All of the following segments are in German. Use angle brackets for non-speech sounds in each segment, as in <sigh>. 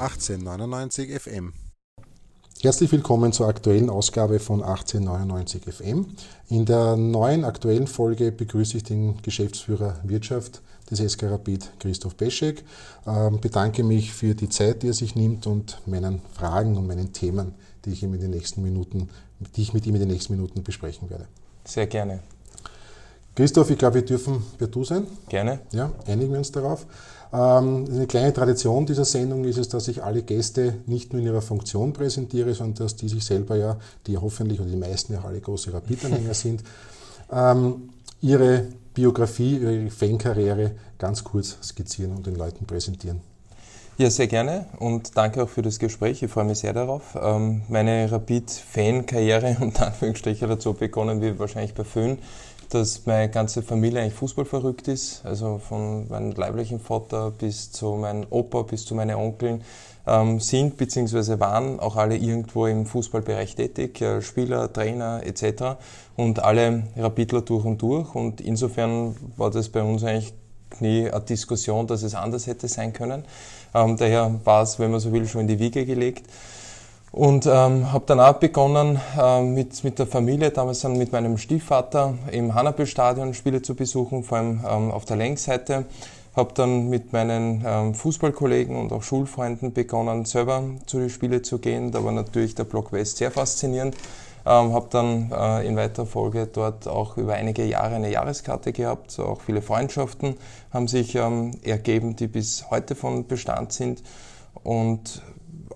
1899 FM. Herzlich willkommen zur aktuellen Ausgabe von 1899 FM. In der neuen aktuellen Folge begrüße ich den Geschäftsführer Wirtschaft des SK Rapid, Christoph Beschek. Ähm, bedanke mich für die Zeit, die er sich nimmt und meinen Fragen und meinen Themen, die ich, ihm in den nächsten Minuten, die ich mit ihm in den nächsten Minuten besprechen werde. Sehr gerne. Christoph, ich glaube, wir dürfen per Du sein. Gerne. Ja, einigen wir uns darauf. Ähm, eine kleine Tradition dieser Sendung ist es, dass ich alle Gäste nicht nur in ihrer Funktion präsentiere, sondern dass die sich selber ja, die hoffentlich oder die meisten ja alle große Rapid-Anhänger <laughs> sind, ähm, ihre Biografie, ihre Fankarriere ganz kurz skizzieren und den Leuten präsentieren. Ja, sehr gerne und danke auch für das Gespräch. Ich freue mich sehr darauf. Ähm, meine Rapid-Fan-Karriere unter <laughs> Anführungsstrichen so begonnen wie wahrscheinlich bei Föhn dass meine ganze Familie eigentlich Fußball verrückt ist. Also von meinem leiblichen Vater bis zu meinem Opa, bis zu meinen Onkeln ähm, sind bzw. waren auch alle irgendwo im Fußballbereich tätig, äh, Spieler, Trainer etc. Und alle Rapidler durch und durch. Und insofern war das bei uns eigentlich nie eine Diskussion, dass es anders hätte sein können. Ähm, daher war es, wenn man so will, schon in die Wiege gelegt. Und ähm, habe dann auch begonnen, äh, mit, mit der Familie, damals dann mit meinem Stiefvater im Hannabel-Stadion Spiele zu besuchen, vor allem ähm, auf der Längsseite. Habe dann mit meinen ähm, Fußballkollegen und auch Schulfreunden begonnen, selber zu den Spielen zu gehen. Da war natürlich der Block West sehr faszinierend. Ähm, habe dann äh, in weiterer Folge dort auch über einige Jahre eine Jahreskarte gehabt. Auch viele Freundschaften haben sich ähm, ergeben, die bis heute von Bestand sind. Und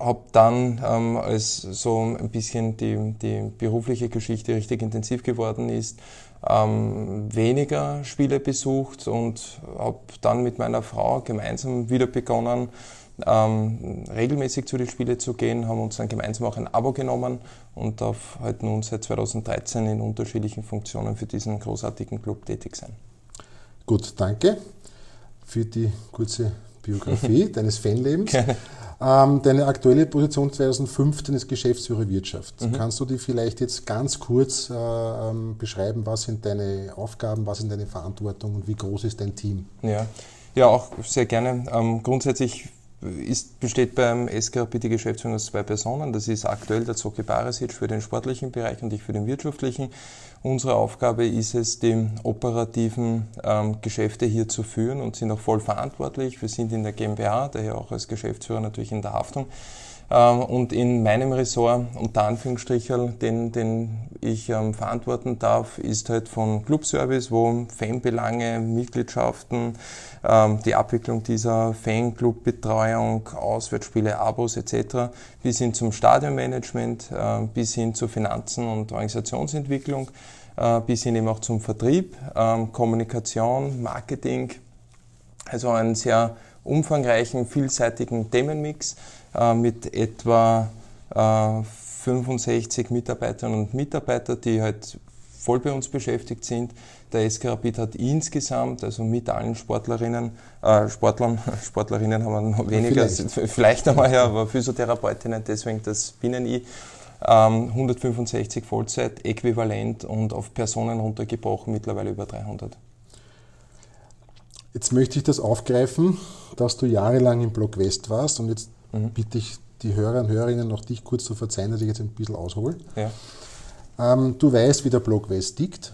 habe dann, ähm, als so ein bisschen die, die berufliche Geschichte richtig intensiv geworden ist, ähm, weniger Spiele besucht und habe dann mit meiner Frau gemeinsam wieder begonnen, ähm, regelmäßig zu den Spielen zu gehen, haben uns dann gemeinsam auch ein Abo genommen und darf halt nun seit 2013 in unterschiedlichen Funktionen für diesen großartigen Club tätig sein. Gut, danke für die kurze Biografie <laughs> deines Fanlebens. Gerne. Ähm, deine aktuelle Position 2015 ist Geschäftsführer Wirtschaft. Mhm. Kannst du die vielleicht jetzt ganz kurz äh, ähm, beschreiben, was sind deine Aufgaben, was sind deine Verantwortung und wie groß ist dein Team? Ja, ja auch sehr gerne. Ähm, grundsätzlich ist, besteht beim SKRP die Geschäftsführung aus zwei Personen. Das ist aktuell der Zoki Barisic für den sportlichen Bereich und ich für den wirtschaftlichen. Unsere Aufgabe ist es, die operativen ähm, Geschäfte hier zu führen und sind auch voll verantwortlich. Wir sind in der GmbH, daher auch als Geschäftsführer natürlich in der Haftung. Ähm, und in meinem Ressort, unter Anführungsstrichen, den, den ich ähm, verantworten darf, ist halt von Clubservice, wo Fanbelange, Mitgliedschaften, ähm, die Abwicklung dieser Fanclubbetreuung, Auswärtsspiele, Abos etc. bis hin zum Stadionmanagement, äh, bis hin zu Finanzen und Organisationsentwicklung, äh, bis hin eben auch zum Vertrieb, äh, Kommunikation, Marketing. Also einen sehr umfangreichen, vielseitigen Themenmix äh, mit etwa äh, 65 Mitarbeiterinnen und Mitarbeitern, die halt voll bei uns beschäftigt sind. Der SK Rapid hat insgesamt, also mit allen Sportlerinnen, äh, Sportlern, <laughs> Sportlerinnen haben wir noch weniger, vielleicht, vielleicht einmal, ja, aber Physiotherapeutinnen, deswegen das binnen ich. Ähm, 165 Vollzeit, äquivalent und auf Personen runtergebrochen mittlerweile über 300. Jetzt möchte ich das aufgreifen, dass du jahrelang im Block West warst und jetzt mhm. bitte ich die Hörer und Hörerinnen noch dich kurz zu verzeihen, dass ich jetzt ein bisschen aushole. Ja. Ähm, du weißt, wie der Block West tickt.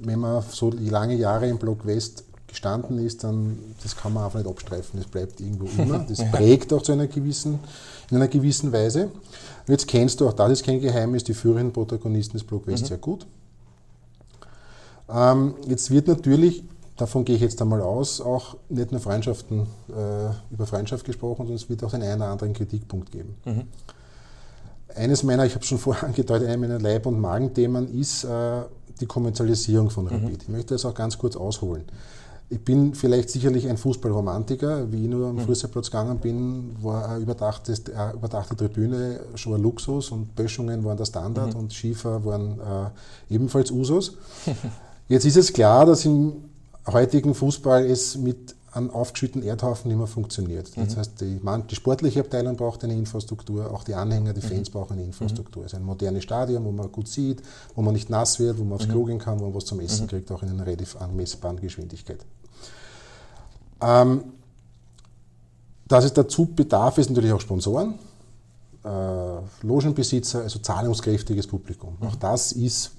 Wenn man so lange Jahre im Block West gestanden ist, dann das kann man einfach nicht abstreifen. Das bleibt irgendwo immer. <laughs> Das ja. prägt auch zu einer gewissen, in einer gewissen Weise. Und jetzt kennst du, auch das ist kein Geheimnis, die führenden Protagonisten des Block West mhm. sehr gut. Ähm, jetzt wird natürlich davon gehe ich jetzt einmal aus, auch nicht nur Freundschaften, äh, über Freundschaft gesprochen, sondern es wird auch den einen oder anderen Kritikpunkt geben. Mhm. Eines meiner, ich habe schon vorher <laughs> angedeutet, einer meiner Leib- und Magenthemen ist äh, die Kommerzialisierung von Rapid. Mhm. Ich möchte das auch ganz kurz ausholen. Ich bin vielleicht sicherlich ein Fußballromantiker. Wie ich nur am mhm. Fußballplatz gegangen bin, war eine überdachte, eine überdachte Tribüne schon ein Luxus und Böschungen waren der Standard mhm. und Schiefer waren äh, ebenfalls Usus. <laughs> Jetzt ist es klar, dass im heutigen Fußball es mit einem aufgeschütteten Erdhaufen nicht mehr funktioniert. Das mhm. heißt, die, die, sportliche Abteilung braucht eine Infrastruktur, auch die Anhänger, die Fans mhm. brauchen eine Infrastruktur. Es ist ein modernes Stadion, wo man gut sieht, wo man nicht nass wird, wo man aufs mhm. Klo gehen kann, wo man was zum Essen mhm. kriegt, auch in einer relativ anmessbaren Geschwindigkeit. Ähm, dass es dazu bedarf, ist natürlich auch Sponsoren, äh, Logenbesitzer, also zahlungskräftiges Publikum. Auch das ist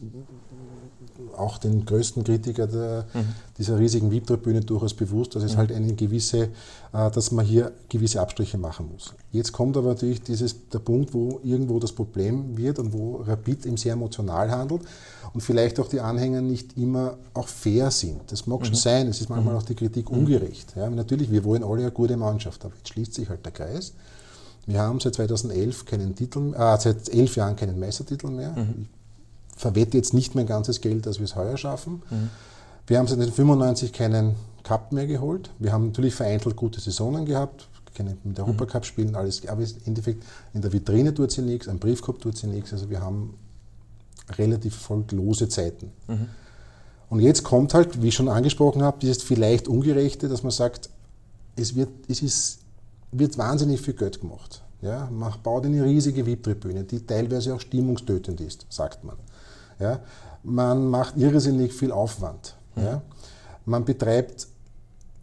auch den größten Kritiker der, mhm. dieser riesigen VIP-Tribüne durchaus bewusst, dass es mhm. halt eine gewisse, äh, dass man hier gewisse Abstriche machen muss. Jetzt kommt aber natürlich dieses, der Punkt, wo irgendwo das Problem wird und wo Rapid eben sehr emotional handelt und vielleicht auch die Anhänger nicht immer auch fair sind. Das mag mhm. schon sein, es ist manchmal mhm. auch die Kritik mhm. ungerecht. Ja, natürlich, wir wollen alle eine gute Mannschaft, aber jetzt schließt sich halt der Kreis. Wir haben seit 2011 keinen Titel, äh, seit elf Jahren keinen Meistertitel mehr. Mhm verwette jetzt nicht mein ganzes Geld, dass wir es heuer schaffen. Mhm. Wir haben seit 1995 keinen Cup mehr geholt. Wir haben natürlich vereinzelt gute Saisonen gehabt, keine mit Europacup spielen, alles, aber im Endeffekt in der Vitrine tut sie nichts, am Briefkopf tut sie nichts. Also wir haben relativ folglose Zeiten. Mhm. Und jetzt kommt halt, wie ich schon angesprochen habe, dieses vielleicht Ungerechte, dass man sagt, es wird, es ist, wird wahnsinnig viel Geld gemacht. Ja, man baut eine riesige VIP-Tribüne, die teilweise auch stimmungstötend ist, sagt man. Ja? Man macht irrsinnig viel Aufwand. Mhm. Ja? Man betreibt,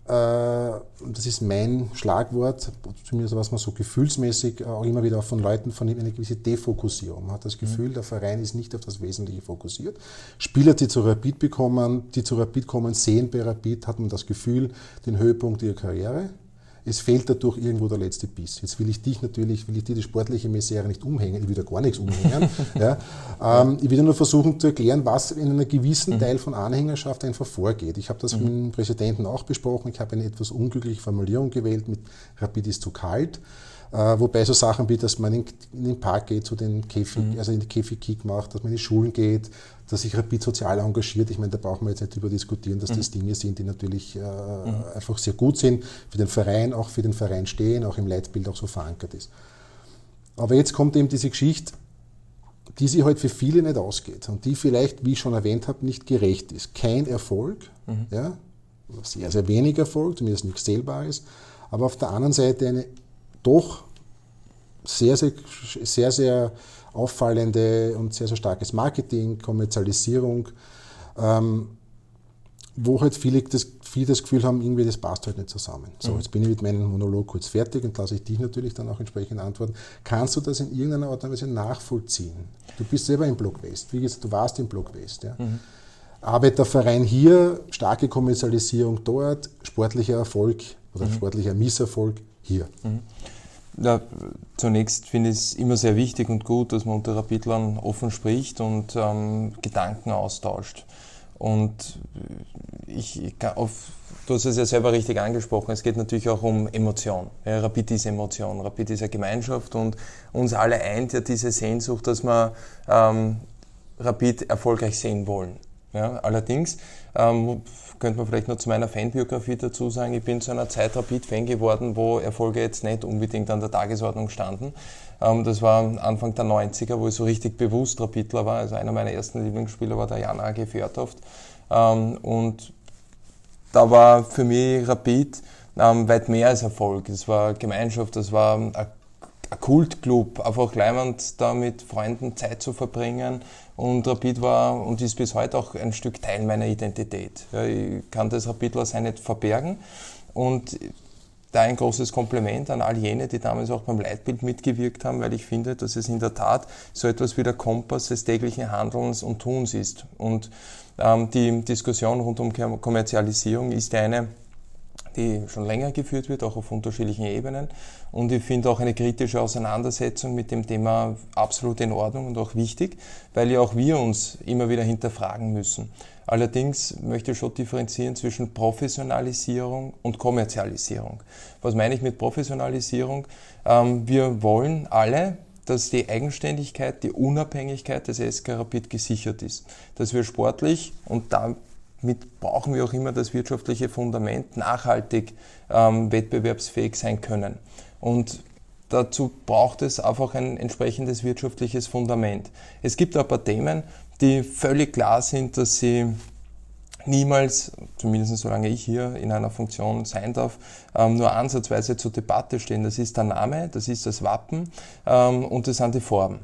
äh, das ist mein Schlagwort, zumindest was man so gefühlsmäßig auch immer wieder von Leuten von eine gewisse Defokussierung. Man hat das Gefühl, mhm. der Verein ist nicht auf das Wesentliche fokussiert. Spieler, die zu Rapid bekommen, die zu Rapid kommen, sehen bei Rapid, hat man das Gefühl, den Höhepunkt ihrer Karriere es fehlt dadurch irgendwo der letzte Biss. Jetzt will ich dich natürlich, will ich dir die sportliche Misere nicht umhängen, ich will da gar nichts umhängen. <laughs> ja. ähm, ich will nur versuchen zu erklären, was in einem gewissen mhm. Teil von Anhängerschaft einfach vorgeht. Ich habe das mhm. mit dem Präsidenten auch besprochen, ich habe eine etwas unglückliche Formulierung gewählt mit Rapid ist zu kalt. Äh, wobei so Sachen wie, dass man in, in, den Park geht, zu den Käfig, mhm. also in die Käfigkick macht, dass man in die Schulen geht, dass sich Rapid sozial engagiert. Ich meine, da brauchen wir jetzt nicht über diskutieren, dass mhm. das Dinge sind, die natürlich äh, mhm. einfach sehr gut sind, für den Verein, auch für den Verein stehen, auch im Leitbild auch so verankert ist. Aber jetzt kommt eben diese Geschichte, die sich halt für viele nicht ausgeht und die vielleicht, wie ich schon erwähnt habe, nicht gerecht ist. Kein Erfolg, mhm. ja, sehr, sehr wenig Erfolg, zumindest nichts Zählbares, aber auf der anderen Seite eine doch sehr, sehr, sehr, sehr auffallende und sehr, sehr starkes Marketing, Kommerzialisierung, ähm, wo halt viele das, viele das Gefühl haben, irgendwie das passt halt nicht zusammen. So, mhm. jetzt bin ich mit meinem Monolog kurz fertig und lasse ich dich natürlich dann auch entsprechend antworten. Kannst du das in irgendeiner Art und Weise nachvollziehen? Du bist selber im Block West, wie gesagt, du warst im Block West. Ja? Mhm. Arbeiterverein hier, starke Kommerzialisierung dort, sportlicher Erfolg oder mhm. sportlicher Misserfolg hier. Mhm. Ja, zunächst finde ich es immer sehr wichtig und gut, dass man unter Rapidlern offen spricht und ähm, Gedanken austauscht. Und ich, ich auf, du hast es ja selber richtig angesprochen, es geht natürlich auch um Emotion. Ja, Rapid ist Emotion, Rapid ist eine Gemeinschaft und uns alle eint ja diese Sehnsucht, dass wir ähm, Rapid erfolgreich sehen wollen. Ja, allerdings ähm, könnte man vielleicht noch zu meiner Fanbiografie dazu sagen, ich bin zu einer Zeit Rapid-Fan geworden, wo Erfolge jetzt nicht unbedingt an der Tagesordnung standen. Ähm, das war Anfang der 90er, wo ich so richtig bewusst Rapidler war. Also einer meiner ersten Lieblingsspieler war der Jan A.G. Fjörtoft. Ähm, und da war für mich Rapid ähm, weit mehr als Erfolg. Es war Gemeinschaft, es war ein Kultclub, einfach leimend da mit Freunden Zeit zu verbringen, und Rapid war und ist bis heute auch ein Stück Teil meiner Identität. Ja, ich kann das Rapidler sein nicht verbergen. Und da ein großes Kompliment an all jene, die damals auch beim Leitbild mitgewirkt haben, weil ich finde, dass es in der Tat so etwas wie der Kompass des täglichen Handelns und Tuns ist. Und ähm, die Diskussion rund um Kommerzialisierung ist eine, die schon länger geführt wird, auch auf unterschiedlichen Ebenen. Und ich finde auch eine kritische Auseinandersetzung mit dem Thema absolut in Ordnung und auch wichtig, weil ja auch wir uns immer wieder hinterfragen müssen. Allerdings möchte ich schon differenzieren zwischen Professionalisierung und Kommerzialisierung. Was meine ich mit Professionalisierung? Ähm, wir wollen alle, dass die Eigenständigkeit, die Unabhängigkeit des SK Rapid gesichert ist. Dass wir sportlich und da mit brauchen wir auch immer das wirtschaftliche Fundament, nachhaltig ähm, wettbewerbsfähig sein können. Und dazu braucht es einfach ein entsprechendes wirtschaftliches Fundament. Es gibt paar Themen, die völlig klar sind, dass sie niemals, zumindest solange ich hier in einer Funktion sein darf, ähm, nur ansatzweise zur Debatte stehen. Das ist der Name, das ist das Wappen ähm, und das sind die Farben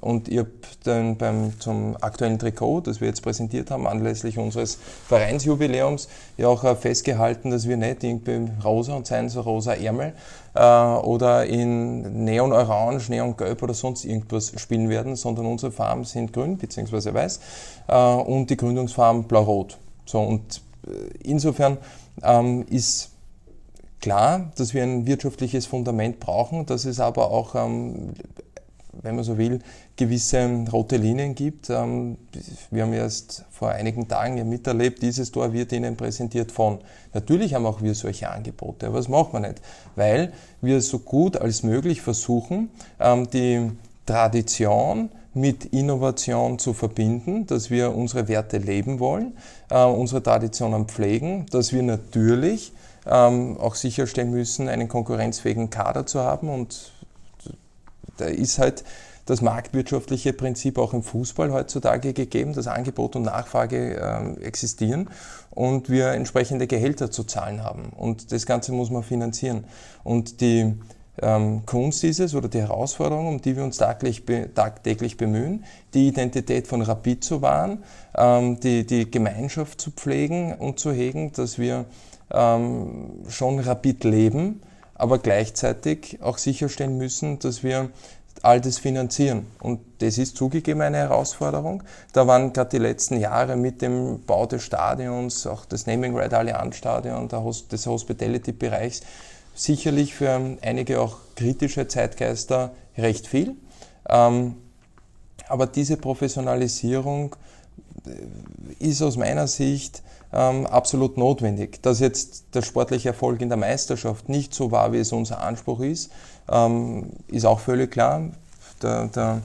und ich habe dann beim, zum aktuellen Trikot, das wir jetzt präsentiert haben, anlässlich unseres Vereinsjubiläums, ja auch äh, festgehalten, dass wir nicht irgendwie rosa und seien so rosa Ärmel äh, oder in Neon-Orange, Neon-Gelb oder sonst irgendwas spielen werden, sondern unsere Farben sind grün bzw. weiß äh, und die Gründungsfarben blau-rot. So, und äh, insofern ähm, ist klar, dass wir ein wirtschaftliches Fundament brauchen, dass es aber auch ähm, wenn man so will, gewisse rote Linien gibt. Ähm, wir haben erst vor einigen Tagen miterlebt, dieses Tor wird Ihnen präsentiert von. Natürlich haben auch wir solche Angebote, aber das machen wir nicht, weil wir so gut als möglich versuchen, ähm, die Tradition mit Innovation zu verbinden, dass wir unsere Werte leben wollen, äh, unsere Traditionen pflegen, dass wir natürlich ähm, auch sicherstellen müssen, einen konkurrenzfähigen Kader zu haben und da ist halt das marktwirtschaftliche Prinzip auch im Fußball heutzutage gegeben, dass Angebot und Nachfrage äh, existieren und wir entsprechende Gehälter zu zahlen haben. Und das Ganze muss man finanzieren. Und die ähm, Kunst ist es oder die Herausforderung, um die wir uns tagtäglich, tagtäglich bemühen, die Identität von Rapid zu wahren, ähm, die, die Gemeinschaft zu pflegen und zu hegen, dass wir ähm, schon Rapid leben, aber gleichzeitig auch sicherstellen müssen, dass wir all das finanzieren. Und das ist zugegeben eine Herausforderung. Da waren gerade die letzten Jahre mit dem Bau des Stadions, auch des Naming Right Allianz Stadion, des Hospitality-Bereichs, sicherlich für einige auch kritische Zeitgeister recht viel. Ähm, aber diese Professionalisierung äh, ist aus meiner Sicht ähm, absolut notwendig. Dass jetzt der sportliche Erfolg in der Meisterschaft nicht so war, wie es unser Anspruch ist, ähm, ist auch völlig klar. Der, der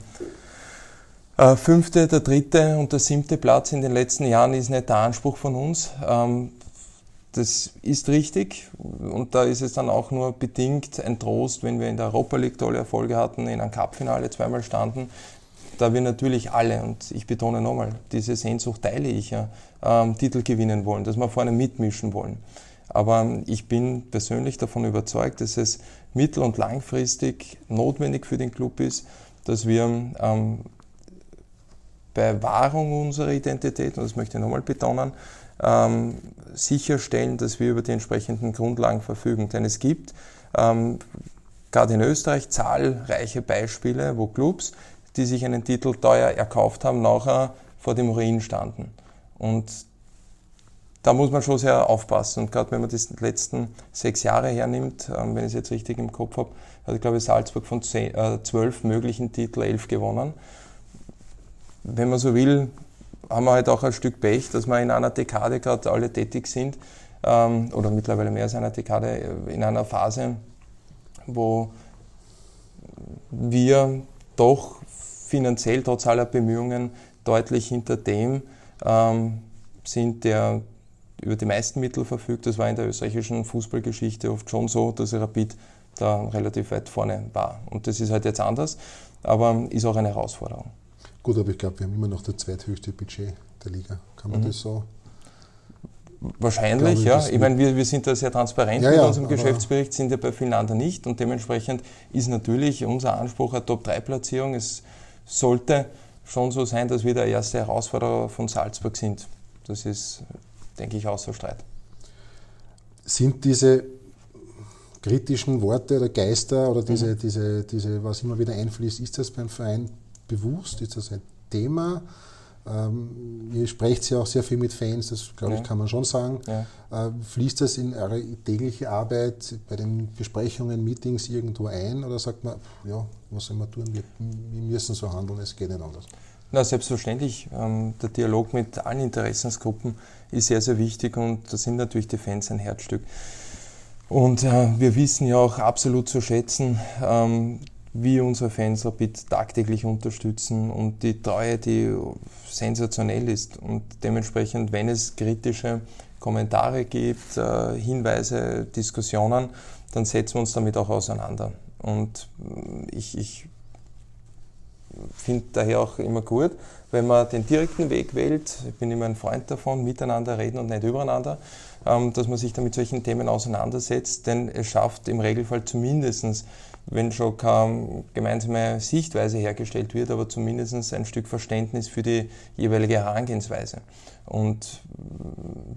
äh, fünfte, der dritte und der siebte Platz in den letzten Jahren ist nicht der Anspruch von uns. Ähm, das ist richtig und da ist es dann auch nur bedingt ein Trost, wenn wir in der Europa League tolle Erfolge hatten, in einem Cup-Finale zweimal standen, da wir natürlich alle, und ich betone nochmal, diese Sehnsucht teile ich ja, ähm, Titel gewinnen wollen, dass wir vorne mitmischen wollen. Aber ich bin persönlich davon überzeugt, dass es mittel- und langfristig notwendig für den Club ist, dass wir ähm, bei Wahrung unserer Identität, und das möchte ich nochmal betonen, ähm, sicherstellen, dass wir über die entsprechenden Grundlagen verfügen. Denn es gibt ähm, gerade in Österreich zahlreiche Beispiele, wo Clubs, die sich einen Titel teuer erkauft haben, nachher vor dem Ruin standen. Und da muss man schon sehr aufpassen. Und gerade wenn man die letzten sechs Jahre hernimmt, ähm, wenn ich es jetzt richtig im Kopf habe, hat, glaube ich, Salzburg von zehn, äh, zwölf möglichen Titeln elf gewonnen. Wenn man so will, haben wir halt auch ein Stück Pech, dass wir in einer Dekade gerade alle tätig sind, ähm, oder mittlerweile mehr als einer Dekade, äh, in einer Phase, wo wir doch finanziell trotz aller Bemühungen deutlich hinter dem ähm, sind, der über die meisten Mittel verfügt. Das war in der österreichischen Fußballgeschichte oft schon so, dass Rapid da relativ weit vorne war. Und das ist halt jetzt anders, aber ist auch eine Herausforderung. Gut, aber ich glaube, wir haben immer noch das zweithöchste Budget der Liga. Kann man mhm. das so? Wahrscheinlich, ich glaube, ja. Ich meine, wir, wir sind da sehr transparent ja, mit unserem Geschäftsbericht, sind ja bei vielen anderen nicht. Und dementsprechend ist natürlich unser Anspruch eine Top-3-Platzierung. Es sollte schon so sein, dass wir der erste Herausforderer von Salzburg sind. Das ist, denke ich, außer Streit. Sind diese kritischen Worte oder Geister oder diese, mhm. diese, diese, was immer wieder einfließt, ist das beim Verein bewusst? Ist das ein Thema? Ähm, ihr sprecht ja auch sehr viel mit Fans, das glaube ich, kann man schon sagen. Ja. Äh, fließt das in eure tägliche Arbeit bei den Besprechungen, Meetings irgendwo ein oder sagt man, ja, was sollen wir tun? Wir, wir müssen so handeln, es geht nicht anders. Na, selbstverständlich. Ähm, der Dialog mit allen Interessensgruppen ist sehr, sehr wichtig und da sind natürlich die Fans ein Herzstück. Und äh, wir wissen ja auch absolut zu schätzen, ähm, wie unsere Fans Rapid tagtäglich unterstützen und die Treue, die sensationell ist. Und dementsprechend, wenn es kritische Kommentare gibt, äh, Hinweise, Diskussionen, dann setzen wir uns damit auch auseinander. Und äh, ich, ich finde daher auch immer gut, wenn man den direkten Weg wählt. Ich bin immer ein Freund davon, miteinander reden und nicht übereinander. ähm, dass man sich da mit solchen Themen auseinandersetzt, denn es schafft im Regelfall zumindestens wenn schon keine gemeinsame Sichtweise hergestellt wird, aber zumindest ein Stück Verständnis für die jeweilige Herangehensweise. Und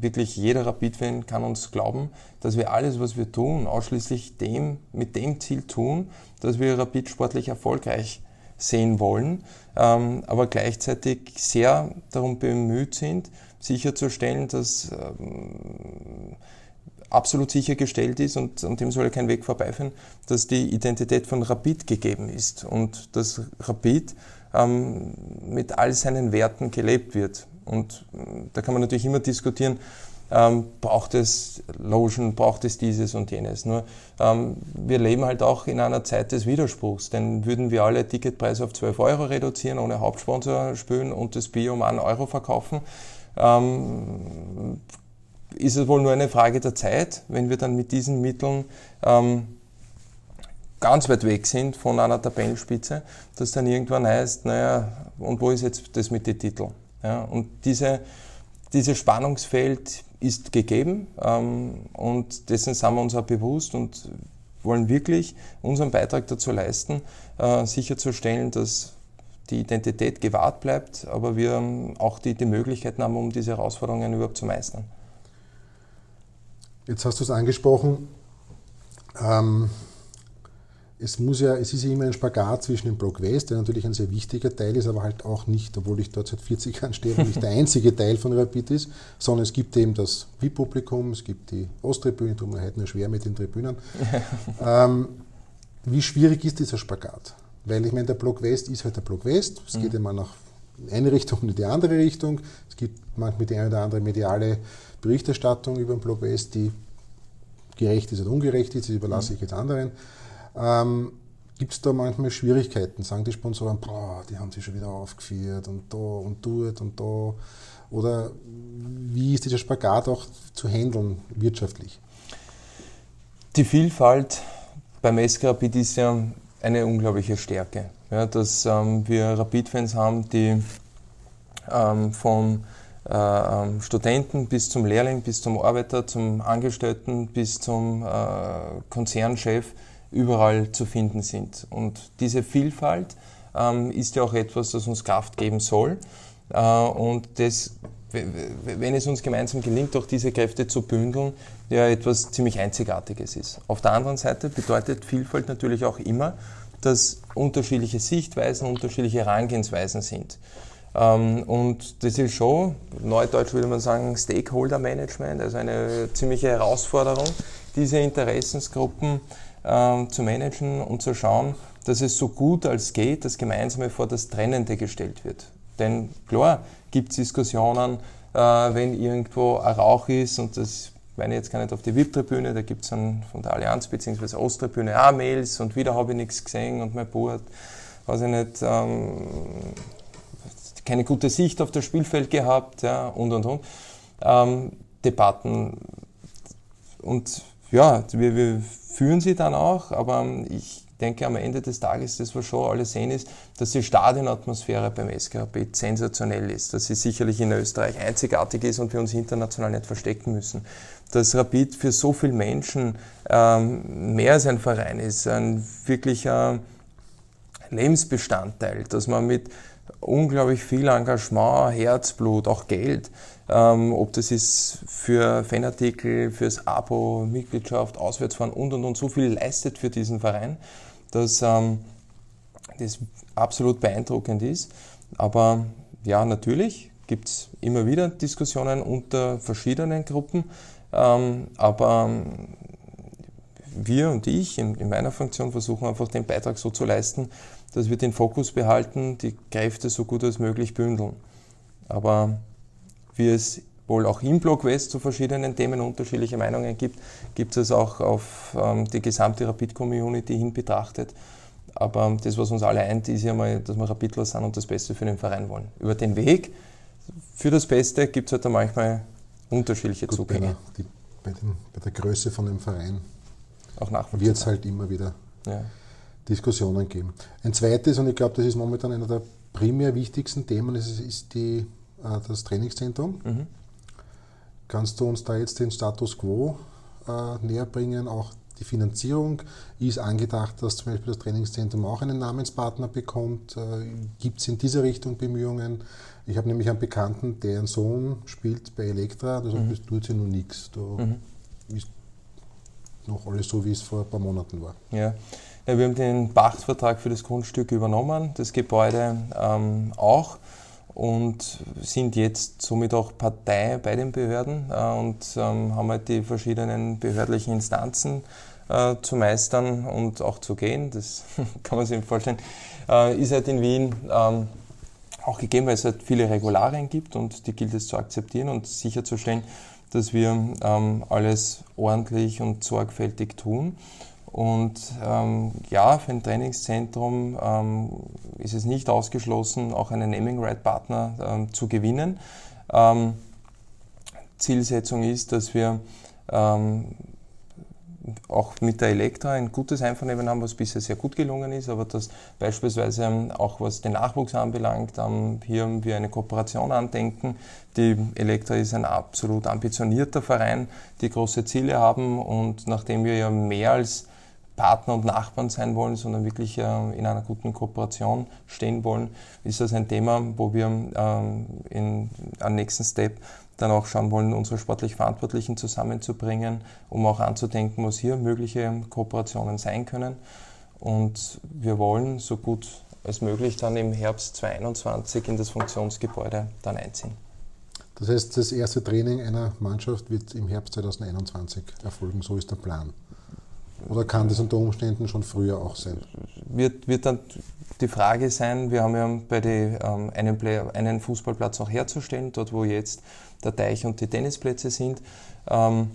wirklich jeder Rapid-Fan kann uns glauben, dass wir alles, was wir tun, ausschließlich dem, mit dem Ziel tun, dass wir Rapid sportlich erfolgreich sehen wollen, ähm, aber gleichzeitig sehr darum bemüht sind, sicherzustellen, dass ähm, absolut sichergestellt ist und an dem soll kein Weg vorbeiführen, dass die Identität von Rapid gegeben ist und dass Rapid ähm, mit all seinen Werten gelebt wird. Und äh, da kann man natürlich immer diskutieren, ähm, braucht es Lotion, braucht es dieses und jenes. Nur ähm, wir leben halt auch in einer Zeit des Widerspruchs, denn würden wir alle Ticketpreise auf 12 Euro reduzieren, ohne Hauptsponsor spülen und das Bier um 1 Euro verkaufen, ähm, ist es wohl nur eine Frage der Zeit, wenn wir dann mit diesen Mitteln ähm, ganz weit weg sind von einer Tabellenspitze, dass dann irgendwann heißt, naja, und wo ist jetzt das mit den Titeln? Ja, und diese, dieses Spannungsfeld ist gegeben ähm, und dessen sind wir uns auch bewusst und wollen wirklich unseren Beitrag dazu leisten, äh, sicherzustellen, dass die Identität gewahrt bleibt, aber wir ähm, auch die, die Möglichkeiten haben, um diese Herausforderungen überhaupt zu meistern. Jetzt hast du es angesprochen. Ähm, es, muss ja, es ist ja immer ein Spagat zwischen dem Block West, der natürlich ein sehr wichtiger Teil ist, aber halt auch nicht, obwohl ich dort seit 40 Jahren stehe, nicht der einzige Teil von Rapid ist, sondern es gibt eben das VIP-Publikum, es gibt die Osttribüne, darum halt nur schwer mit den Tribünen. <laughs> ähm, wie schwierig ist dieser Spagat? Weil ich meine, der Block West ist halt der Block West, es geht mhm. immer nach eine Richtung und in die andere Richtung. Es gibt manchmal die eine oder andere mediale Berichterstattung über den Block West, die gerecht ist oder ungerecht ist, das überlasse mhm. ich jetzt anderen. Ähm, Gibt es da manchmal Schwierigkeiten? Sagen die Sponsoren, boah, die haben sich schon wieder aufgeführt und da und dort und da. Oder wie ist dieser Spagat auch zu handeln wirtschaftlich? Die Vielfalt beim SK Rapid ist ja eine unglaubliche Stärke. Ja, dass ähm, wir Rapid-Fans haben, die ähm, von äh, ähm, Studenten bis zum Lehrling, bis zum Arbeiter, zum Angestellten, bis zum äh, Konzernchef überall zu finden sind. Und diese Vielfalt ähm, ist ja auch etwas, das uns Kraft geben soll. Äh, und das, wenn es uns gemeinsam gelingt, auch diese Kräfte zu bündeln, ja etwas ziemlich Einzigartiges ist. Auf der anderen Seite bedeutet Vielfalt natürlich auch immer, dass unterschiedliche Sichtweisen, unterschiedliche Herangehensweisen sind. Ähm, und das ist schon, neudeutsch würde man sagen, Stakeholder Management, also eine ziemliche Herausforderung, diese Interessensgruppen ähm, zu managen und zu schauen, dass es so gut als geht, das Gemeinsame vor das Trennende gestellt wird. Denn klar gibt es Diskussionen, äh, wenn irgendwo ein Rauch ist und das meine jetzt gar nicht auf die VIP-Tribüne, da gibt es dann von der Allianz bzw. Osttribüne auch Mails und wieder habe ich nichts gesehen und mein Board, weiß ich nicht, ähm, keine gute Sicht auf das Spielfeld gehabt ja, und und und. Ähm, Debatten und ja, wir, wir führen sie dann auch, aber ich denke am Ende des Tages, das was schon alle sehen, ist, dass die Stadionatmosphäre beim SKP sensationell ist, dass sie sicherlich in Österreich einzigartig ist und wir uns international nicht verstecken müssen. Dass Rapid für so viele Menschen ähm, mehr als ein Verein ist, ein wirklicher Lebensbestandteil, dass man mit unglaublich viel Engagement, Herzblut, auch Geld. Ähm, ob das ist für Fanartikel, fürs Abo, Mitgliedschaft, Auswärtsfahren und und und so viel leistet für diesen Verein, dass ähm, das absolut beeindruckend ist. Aber ja, natürlich gibt es immer wieder Diskussionen unter verschiedenen Gruppen. Ähm, aber wir und ich in, in meiner Funktion versuchen einfach den Beitrag so zu leisten, dass wir den Fokus behalten, die Kräfte so gut als möglich bündeln. Aber wie es wohl auch im Block West zu verschiedenen Themen unterschiedliche Meinungen gibt, gibt es auch auf ähm, die gesamte Rapid-Community hin betrachtet. Aber das, was uns alle eint, ist ja mal, dass wir Rapidler sind und das Beste für den Verein wollen. Über den Weg für das Beste gibt es halt manchmal unterschiedliche Gut, Zugänge. Bei der, die, bei, den, bei der, Größe von dem Verein wird es halt immer wieder ja. Diskussionen geben. Ein zweites, und ich glaube, das ist momentan einer der primär wichtigsten Themen, ist, ist die, das Trainingszentrum. Mhm. Kannst du uns da jetzt den Status quo äh, näher bringen? Auch die Finanzierung ist angedacht, dass zum Beispiel das Trainingszentrum auch einen Namenspartner bekommt. Äh, Gibt es in diese Richtung Bemühungen? Ich habe nämlich einen Bekannten, deren Sohn spielt bei Elektra, das mhm. tut sich noch nichts. Da mhm. ist noch alles so, wie es vor ein paar Monaten war. Ja. ja wir haben den Pachtvertrag für das Grundstück übernommen, das Gebäude ähm, auch und sind jetzt somit auch Partei bei den Behörden äh, und ähm, haben halt die verschiedenen behördlichen Instanzen äh, zu meistern und auch zu gehen. Das <laughs> kann man sich vorstellen. Äh, ist halt in Wien ähm, auch gegeben, weil es halt viele Regularien gibt und die gilt es zu akzeptieren und sicherzustellen, dass wir ähm, alles ordentlich und sorgfältig tun. Und ähm, ja, für ein Trainingszentrum ähm, ist es nicht ausgeschlossen, auch einen Naming Right Partner ähm, zu gewinnen. Ähm, Zielsetzung ist, dass wir ähm, auch mit der Elektra ein gutes Einvernehmen haben, was bisher sehr gut gelungen ist, aber dass beispielsweise ähm, auch was den Nachwuchs anbelangt, hier wir eine Kooperation andenken. Die Elektra ist ein absolut ambitionierter Verein, die große Ziele haben und nachdem wir ja mehr als Partner und Nachbarn sein wollen, sondern wirklich äh, in einer guten Kooperation stehen wollen, ist das ein Thema, wo wir ähm, in, am nächsten Step dann auch schauen wollen, unsere sportlich Verantwortlichen zusammenzubringen, um auch anzudenken, was hier mögliche Kooperationen sein können. Und wir wollen so gut als möglich dann im Herbst 2021 in das Funktionsgebäude dann einziehen. Das heißt, das erste Training einer Mannschaft wird im Herbst 2021 erfolgen, so ist der Plan. Oder kann das unter Umständen schon früher auch sein? Wird, wird dann die Frage sein, wir haben ja bei die, ähm, einen, Play, einen, Fußballplatz noch herzustellen, dort wo jetzt der Teich und die Tennisplätze sind. Ähm,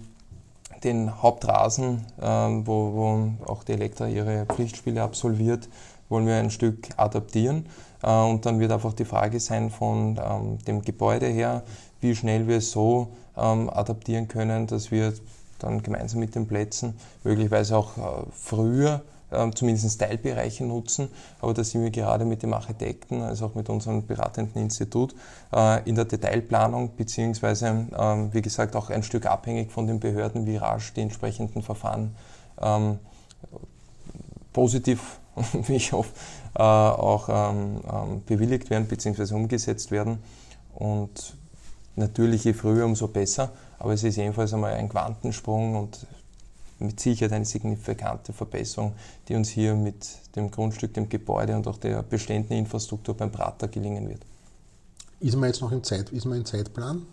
den Hauptrasen, ähm, wo, wo, auch die Elektra ihre Pflichtspiele absolviert, wollen wir ein Stück adaptieren. Äh, und dann wird einfach die Frage sein von ähm, dem Gebäude her, wie schnell wir es so ähm, adaptieren können, dass wir dann gemeinsam mit den Plätzen möglicherweise auch äh, früher äh, zumindest Teilbereiche nutzen. Aber da sind wir gerade mit dem Architekten, also auch mit unserem beratenden Institut äh, in der Detailplanung, beziehungsweise, ähm, wie gesagt, auch ein Stück abhängig von den Behörden, wie rasch die entsprechenden Verfahren ähm, positiv, <laughs> wie ich hoffe, auch ähm, bewilligt werden bzw. umgesetzt werden. Und natürlich je früher, umso besser. Aber es ist jedenfalls einmal ein Quantensprung und mit Sicherheit eine signifikante Verbesserung, die uns hier mit dem Grundstück, dem Gebäude und auch der bestehenden Infrastruktur beim Prater gelingen wird. Ist man jetzt noch im, Zeit, ist man im Zeitplan?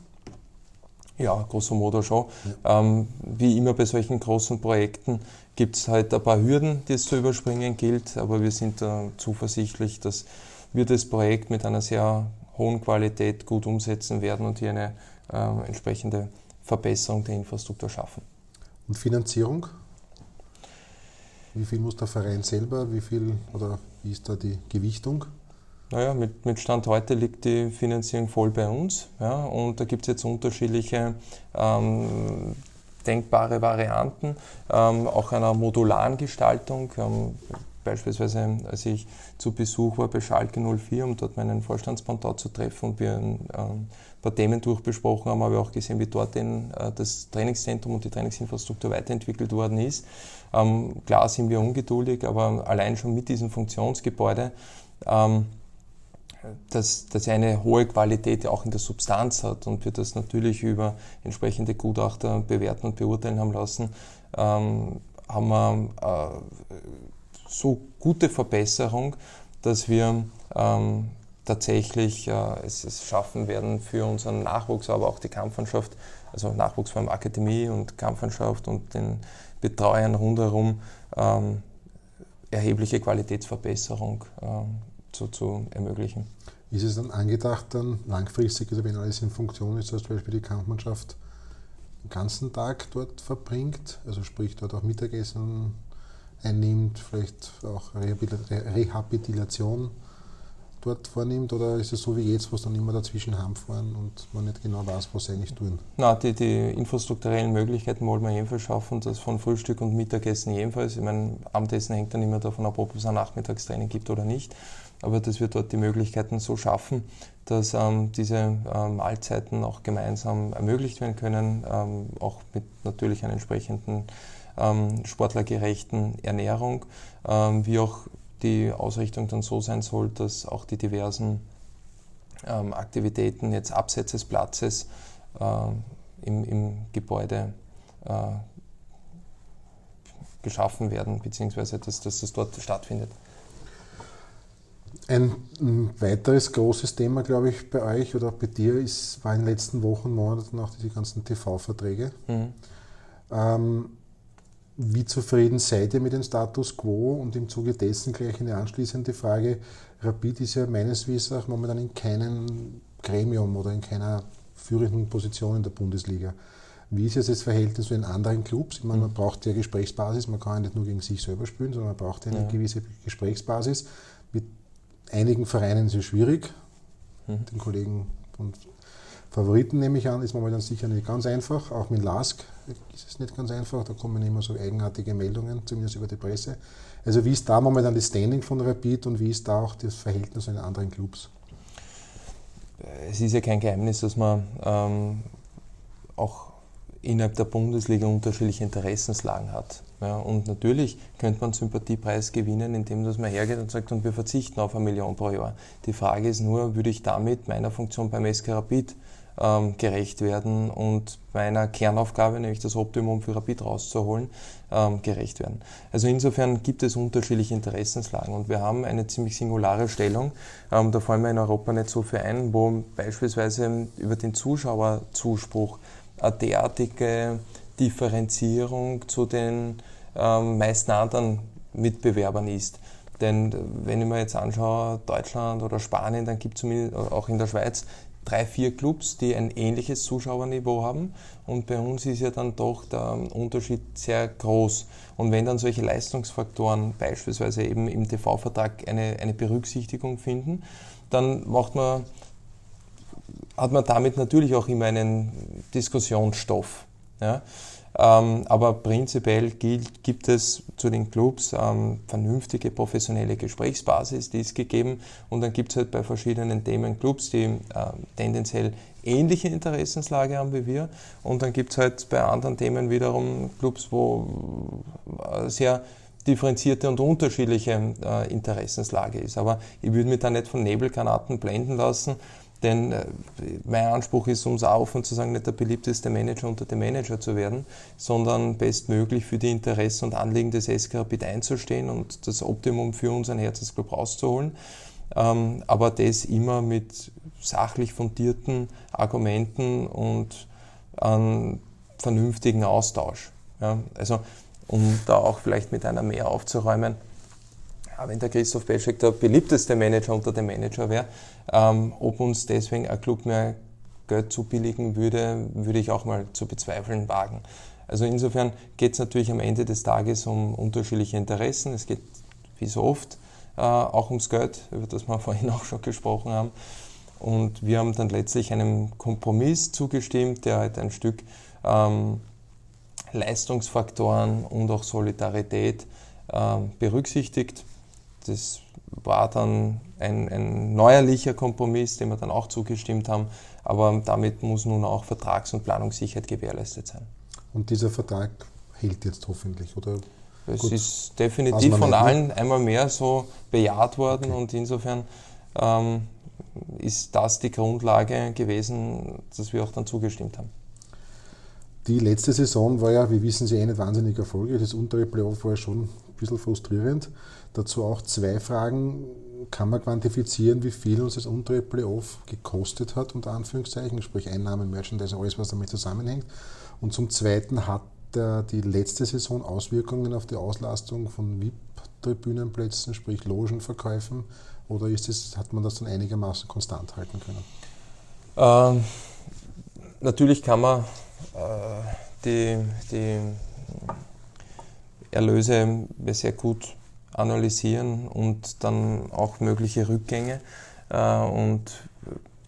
Ja, grosso modo schon. Ja. Ähm, wie immer bei solchen großen Projekten gibt es halt ein paar Hürden, die es zu überspringen gilt, aber wir sind da zuversichtlich, dass wir das Projekt mit einer sehr hohen Qualität gut umsetzen werden und hier eine äh, entsprechende Verbesserung der Infrastruktur schaffen. Und Finanzierung? Wie viel muss der Verein selber, wie viel oder wie ist da die Gewichtung? Naja, mit, mit Stand heute liegt die Finanzierung voll bei uns. Ja, und da gibt es jetzt unterschiedliche ähm, denkbare Varianten, ähm, auch einer modularen Gestaltung. Ähm, beispielsweise, als ich zu Besuch war bei Schalke 04, um dort meinen Vorstandsmandat zu treffen und wir ein ähm, paar Themen durchbesprochen haben, habe ich auch gesehen, wie dort den, äh, das Trainingszentrum und die Trainingsinfrastruktur weiterentwickelt worden ist. Ähm, klar sind wir ungeduldig, aber allein schon mit diesem Funktionsgebäude ähm, dass, dass eine hohe Qualität auch in der Substanz hat und wir das natürlich über entsprechende Gutachter bewerten und beurteilen haben lassen, haben wir äh, so gute Verbesserung, dass wir ähm, tatsächlich äh, es, es, schaffen werden für unseren Nachwuchs, aber auch die Kampfmannschaft, also Nachwuchs allem Akademie und Kampfmannschaft und den Betreuern rundherum ähm, erhebliche Qualitätsverbesserung ähm, zu, zu, ermöglichen. Ist es dann angedacht, dann langfristig, also wenn alles in Funktion ist, dass zum Beispiel die Kampfmannschaft den ganzen Tag dort verbringt, also sprich dort auch Mittagessen einnimmt, vielleicht auch Rehabilitation dort vornimmt oder ist es so wie jetzt, wo es dann immer dazwischen heimfahren und man nicht genau weiß, was sie eigentlich tun? Na, die, die infrastrukturellen Möglichkeiten wollen wir jedenfalls schaffen, das von Frühstück und Mittagessen jedenfalls. Ich meine, Abendessen hängt dann immer davon ab, ob es ein Nachmittagstraining gibt oder nicht. Aber dass wir dort die Möglichkeiten so schaffen, dass ähm, diese ähm, Mahlzeiten auch gemeinsam ermöglicht werden können, ähm, auch mit natürlich einer entsprechenden ähm, sportlergerechten Ernährung, ähm, wie auch die Ausrichtung dann so sein soll, dass auch die diversen ähm, Aktivitäten jetzt abseits des Platzes äh, im, im, Gebäude äh, geschaffen werden, beziehungsweise dass, dass das dort stattfindet. Ein weiteres großes Thema, glaube ich, bei euch oder bei dir ist, war in den letzten Wochen, Monaten auch diese ganzen TV-Verträge. Mhm. Ähm, wie zufrieden seid ihr mit dem Status quo? Und im Zuge dessen gleich eine anschließende Frage. Rapid ist ja meines Wissens auch momentan in keinem Gremium oder in keiner führenden Position in der Bundesliga. Wie ist jetzt das Verhältnis zu den anderen Clubs? Ich meine, man mhm. braucht ja Gesprächsbasis, man kann ja nicht nur gegen sich selber spielen, sondern man braucht ja eine ja. gewisse Gesprächsbasis. Mit einigen Vereinen ist es schwierig, mhm. den Kollegen und Favoriten nehme ich an, ist momentan sicher nicht ganz einfach. Auch mit LASK ist es nicht ganz einfach. Da kommen immer so eigenartige Meldungen, zumindest über die Presse. Also wie ist da momentan das Standing von Rapid und wie ist da auch das Verhältnis zu den anderen Clubs? Es ist ja kein Geheimnis, dass man ähm, auch innerhalb der Bundesliga unterschiedliche Interessenslagen hat. Ja, und natürlich könnte man Sympathiepreis gewinnen, indem dass man hergeht und sagt, und wir verzichten auf eine Million pro Jahr. Die Frage ist nur, würde ich damit meiner Funktion beim SK Rapid ähm, gerecht werden und meiner Kernaufgabe, nämlich das Optimum für Rapid rauszuholen, ähm, gerecht werden. Also insofern gibt es unterschiedliche Interessenslagen und wir haben eine ziemlich singulare Stellung. Ähm, da fallen wir in Europa nicht so für ein, wo beispielsweise über den Zuschauerzuspruch eine derartige Differenzierung zu den ähm, meisten anderen Mitbewerbern ist. Denn wenn ich mir jetzt anschaue, Deutschland oder Spanien, dann gibt es auch in der Schweiz drei, vier Clubs, die ein ähnliches Zuschauerniveau haben. Und bei uns ist ja dann doch der Unterschied sehr groß. Und wenn dann solche Leistungsfaktoren beispielsweise eben im TV-Vertrag eine, eine Berücksichtigung finden, dann macht man, hat man damit natürlich auch immer einen Diskussionsstoff. Ja? Ähm, aber prinzipiell gilt, gibt es zu den Clubs ähm, vernünftige professionelle Gesprächsbasis, die ist gegeben. Und dann gibt es halt bei verschiedenen Themen Clubs, die äh, tendenziell ähnliche Interessenslage haben wie wir. Und dann gibt es halt bei anderen Themen wiederum Clubs, wo äh, sehr differenzierte und unterschiedliche äh, Interessenslage ist. Aber ich würde mich da nicht von Nebelgranaten blenden lassen. Denn äh, mein Anspruch ist, um es offen zu sagen, nicht der beliebteste Manager unter dem Manager zu werden, sondern bestmöglich für die Interessen und Anliegen des SK Rapid einzustehen und das Optimum für unseren Herzensclub rauszuholen. Ähm, aber das immer mit sachlich fundierten Argumenten und einem vernünftigen Austausch. Also um da auch vielleicht mit einer mehr aufzuräumen, ja, wenn der Christoph Peschek der beliebteste Manager unter den Manager wäre, ähm, ob uns deswegen ein Club mehr Geld zubilligen würde, würde ich auch mal zu bezweifeln wagen. Also insofern geht es natürlich am Ende des Tages um unterschiedliche Interessen. Es geht wie so oft äh, auch ums Geld, über das wir <laughs> vorhin auch schon gesprochen haben. Und wir haben dann letztlich einem Kompromiss zugestimmt, der halt ein Stück ähm, Leistungsfaktoren und auch Solidarität äh, berücksichtigt. Das war dann ein, ein neuerlicher Kompromiss, dem wir dann auch zugestimmt haben. Aber damit muss nun auch Vertrags- und Planungssicherheit gewährleistet sein. Und dieser Vertrag hält jetzt hoffentlich, oder? Es Gut, ist definitiv von allen einmal mehr so bejaht worden okay. und insofern ähm, ist das die Grundlage gewesen, dass wir auch dann zugestimmt haben. Die letzte Saison war ja, wir wissen sie eh nicht wahnsinnig erfolgreich. Das untere Playoff war ja schon ein bisschen frustrierend. Dazu auch zwei Fragen. Kann man quantifizieren, wie viel uns das untere Playoff gekostet hat, unter Anführungszeichen, sprich Einnahmen, Merchandise, alles, was damit zusammenhängt? Und zum Zweiten hat die letzte Saison Auswirkungen auf die Auslastung von VIP-Tribünenplätzen, sprich Logenverkäufen, oder ist es, hat man das dann einigermaßen konstant halten können? Ähm, natürlich kann man äh, die, die Erlöse sehr gut analysieren und dann auch mögliche Rückgänge. Äh, und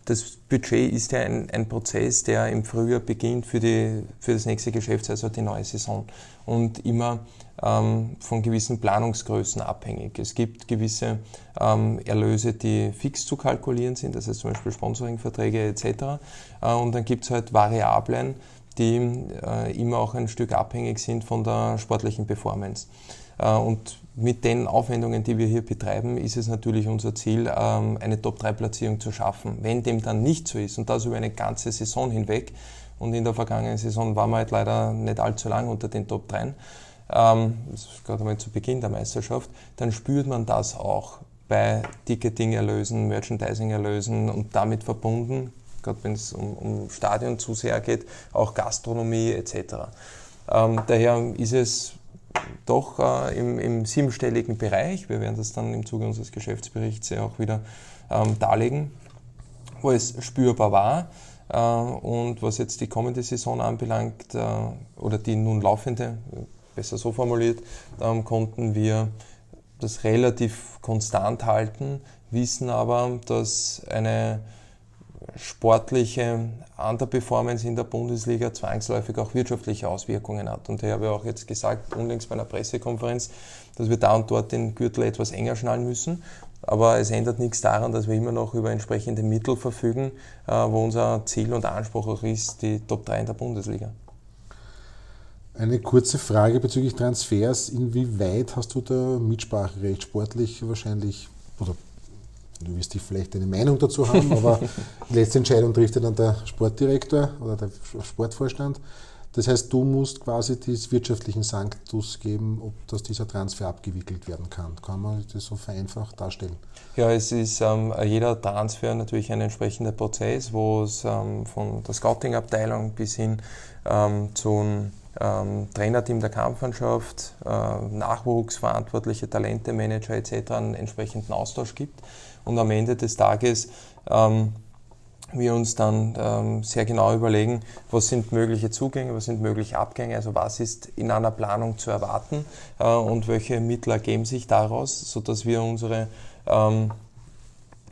das Budget ist ja ein, ein, Prozess, der im Frühjahr beginnt für, die, für das nächste Geschäftsjahr, also die neue Saison. Und immer ähm, von gewissen Planungsgrößen abhängig. Es gibt gewisse ähm, Erlöse, die fix zu kalkulieren sind, das heißt zum Beispiel Sponsoringverträge etc. Äh, und dann gibt es halt Variablen, die äh, immer auch ein Stück abhängig sind von der sportlichen Performance. Äh, und mit den Aufwendungen, die wir hier betreiben, ist es natürlich unser Ziel, ähm, eine Top-3-Platzierung zu schaffen. Wenn dem dann nicht so ist und das über eine ganze Saison hinweg, und in der vergangenen Saison waren wir halt leider nicht allzu lang unter den Top 3, ähm, gerade mal zu Beginn der Meisterschaft, dann spürt man das auch bei Ticketing-Erlösen, Merchandising-Erlösen und damit verbunden, gerade wenn es um, um Stadion zu sehr geht, auch Gastronomie etc. Ähm, daher ist es doch äh, im, im, siebenstelligen Bereich. Wir werden das dann im Zuge unseres Geschäftsberichts ja auch wieder ähm, darlegen, wo es spürbar war. Äh, und was jetzt die kommende Saison anbelangt, äh, oder die nun laufende, besser so formuliert, ähm, konnten wir das relativ konstant halten, wissen aber, dass eine sportliche Underperformance in der Bundesliga zwangsläufig auch wirtschaftliche Auswirkungen hat. Und ich habe auch jetzt gesagt, unlängst bei einer Pressekonferenz, dass wir da und dort den Gürtel etwas enger schnallen müssen. Aber es ändert nichts daran, dass wir immer noch über entsprechende Mittel verfügen, äh, wo unser Ziel und Anspruch auch ist, die Top 3 in der Bundesliga. Eine kurze Frage bezüglich Transfers. Inwieweit hast du da Mitspracherecht? Sportlich wahrscheinlich, oder Du wirst dich vielleicht eine Meinung dazu haben, aber die <laughs> letzte Entscheidung trifft ja dann der Sportdirektor oder der Sportvorstand. Das heißt, du musst quasi des wirtschaftlichen Sanktus geben, ob das dieser Transfer abgewickelt werden kann. Kann man das so vereinfacht darstellen? Ja, es ist ähm, jeder Transfer natürlich ein entsprechender Prozess, wo es ähm, von der Scouting-Abteilung bis hin ähm, zum ähm, Trainerteam der Kampfmannschaft, äh, Nachwuchsverantwortliche, Talente, Manager etc. einen entsprechenden Austausch gibt und am Ende des Tages ähm, wir uns dann ähm, sehr genau überlegen, was sind mögliche Zugänge, was sind mögliche Abgänge, also was ist in einer Planung zu erwarten äh, und welche Mittel ergeben sich daraus, sodass wir unsere ähm,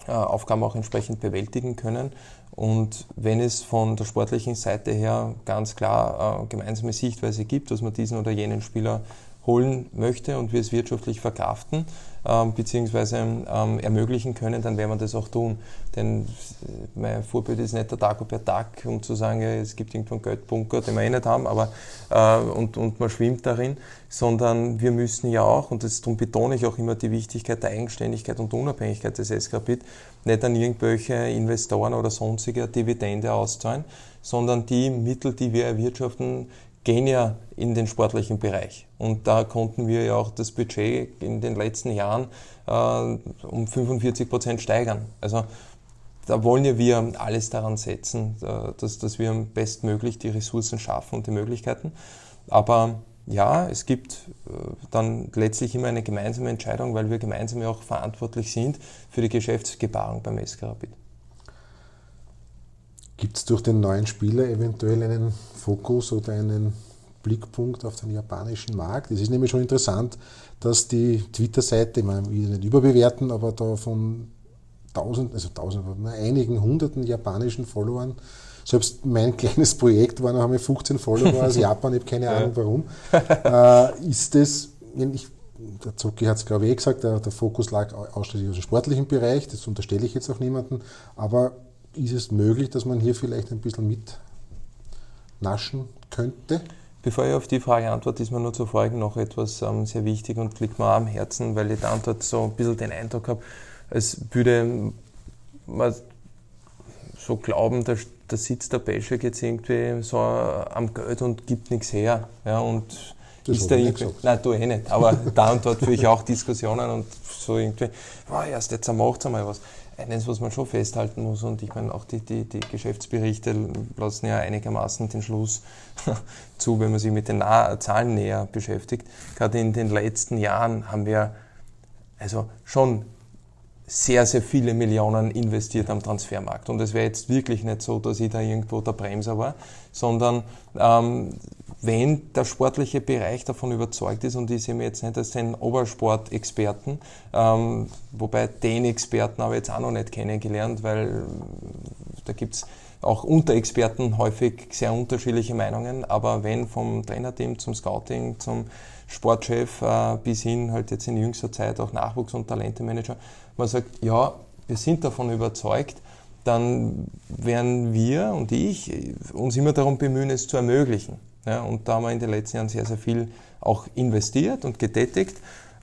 äh, Aufgaben auch entsprechend bewältigen können. Und wenn es von der sportlichen Seite her ganz klar äh, gemeinsame Sichtweise gibt, dass man diesen oder jenen Spieler holen möchte und wir es wirtschaftlich verkraften ähm, bzw. Ähm, ermöglichen können, dann werden wir das auch tun. Denn äh, mein Vorbild ist nicht der Dagobert Duck, um zu sagen, es gibt irgendwo einen Geldbunker, den wir eh nicht haben, aber, äh, und, und man schwimmt darin, sondern wir müssen ja auch, und das, darum betone ich auch immer die Wichtigkeit der Eigenständigkeit und Unabhängigkeit des SKPIT, nicht an irgendwelche Investoren oder sonstige Dividende auszahlen, sondern die Mittel, die wir erwirtschaften, gehen ja in den sportlichen Bereich. Und da konnten wir ja auch das Budget in den letzten Jahren äh, um 45 Prozent steigern. Also da wollen ja wir alles daran setzen, äh, dass, dass wir bestmöglich die Ressourcen schaffen und die Möglichkeiten. Aber ja, es gibt äh, dann letztlich immer eine gemeinsame Entscheidung, weil wir gemeinsam ja auch verantwortlich sind für die Geschäftsgebarung beim Rapid. Gibt es durch den neuen Spieler eventuell einen Fokus oder einen Blickpunkt auf den japanischen Markt? Es ist nämlich schon interessant, dass die Twitter-Seite, ich will nicht überbewerten, aber da von tausend, also tausend, einigen hunderten japanischen Followern, selbst mein <laughs> kleines Projekt war noch einmal 15 Follower aus <laughs> Japan, ich habe keine Ahnung warum, <laughs> äh, ist das, ich, der Zucki hat es glaube ich eh gesagt, der, der Fokus lag ausschließlich auf dem sportlichen Bereich, das unterstelle ich jetzt auch niemandem, aber ist es möglich, dass man hier vielleicht ein bisschen mit naschen könnte? Bevor ich auf die Frage antworte, ist mir nur zu folgen noch etwas ähm, sehr wichtig und liegt mir am Herzen, weil ich da Antwort so ein bisschen den Eindruck habe, als würde man so glauben, da, da sitzt der Beschek jetzt irgendwie so am Geld und gibt nichts her. Ja, und das ist da irgendwie, nein, tue ich nicht, aber da und dort führe ich auch Diskussionen und so irgendwie, oh, erst jetzt macht es einmal was eines, was man schon festhalten muss, und ich meine, auch die, die, die Geschäftsberichte lassen ja einigermaßen den Schluss <laughs> zu, wenn man sich mit den Zahlen näher beschäftigt. Gerade in den letzten Jahren haben wir also schon sehr, sehr viele Millionen investiert am Transfermarkt. Und es wäre jetzt wirklich nicht so, dass ich da irgendwo der Bremser war, sondern ähm, wenn der sportliche Bereich davon überzeugt ist, und ich sehe mich jetzt nicht als den Obersportexperten, ähm, wobei den Experten habe ich jetzt auch noch nicht kennengelernt, weil da gibt es auch unter Experten häufig sehr unterschiedliche Meinungen, aber wenn vom Trainerteam zum Scouting, zum Sportchef äh, bis hin halt jetzt in jüngster Zeit auch Nachwuchs- und Talentemanager, man sagt, ja, wir sind davon überzeugt, dann werden wir und ich uns immer darum bemühen, es zu ermöglichen. Ja, und da haben wir in den letzten Jahren sehr, sehr viel auch investiert und getätigt.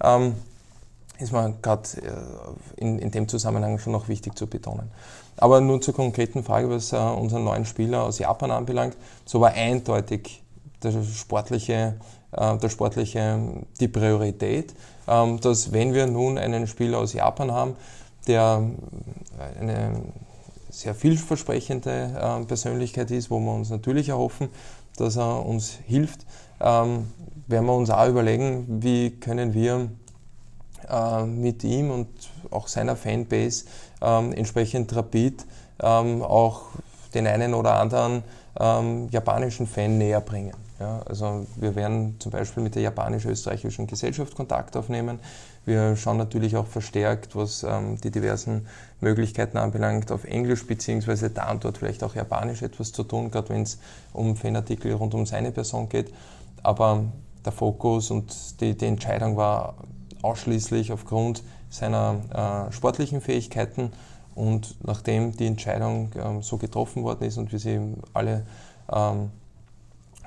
Ähm, ist mir gerade äh, in, in dem Zusammenhang schon noch wichtig zu betonen. Aber nun zur konkreten Frage, was äh, unseren neuen Spieler aus Japan anbelangt. So war eindeutig der sportliche, äh, der sportliche die Priorität, ähm, dass wenn wir nun einen Spieler aus Japan haben, der eine sehr vielversprechende äh, Persönlichkeit ist, wo wir uns natürlich erhoffen, dass er uns hilft, ähm, werden wir uns auch überlegen, wie können wir äh, mit ihm und auch seiner Fanbase ähm, entsprechend rapid ähm, auch den einen oder anderen ähm, japanischen Fan näher bringen. Ja, also wir werden zum Beispiel mit der japanisch-österreichischen Gesellschaft Kontakt aufnehmen. Wir schauen natürlich auch verstärkt, was ähm, die diversen Möglichkeiten anbelangt, auf Englisch beziehungsweise da und dort vielleicht auch Japanisch etwas zu tun, gerade wenn es um Fanartikel rund um seine Person geht. Aber der Fokus und die, die Entscheidung war ausschließlich aufgrund seiner äh, sportlichen Fähigkeiten und nachdem die Entscheidung ähm, so getroffen worden ist und wir sie alle ähm,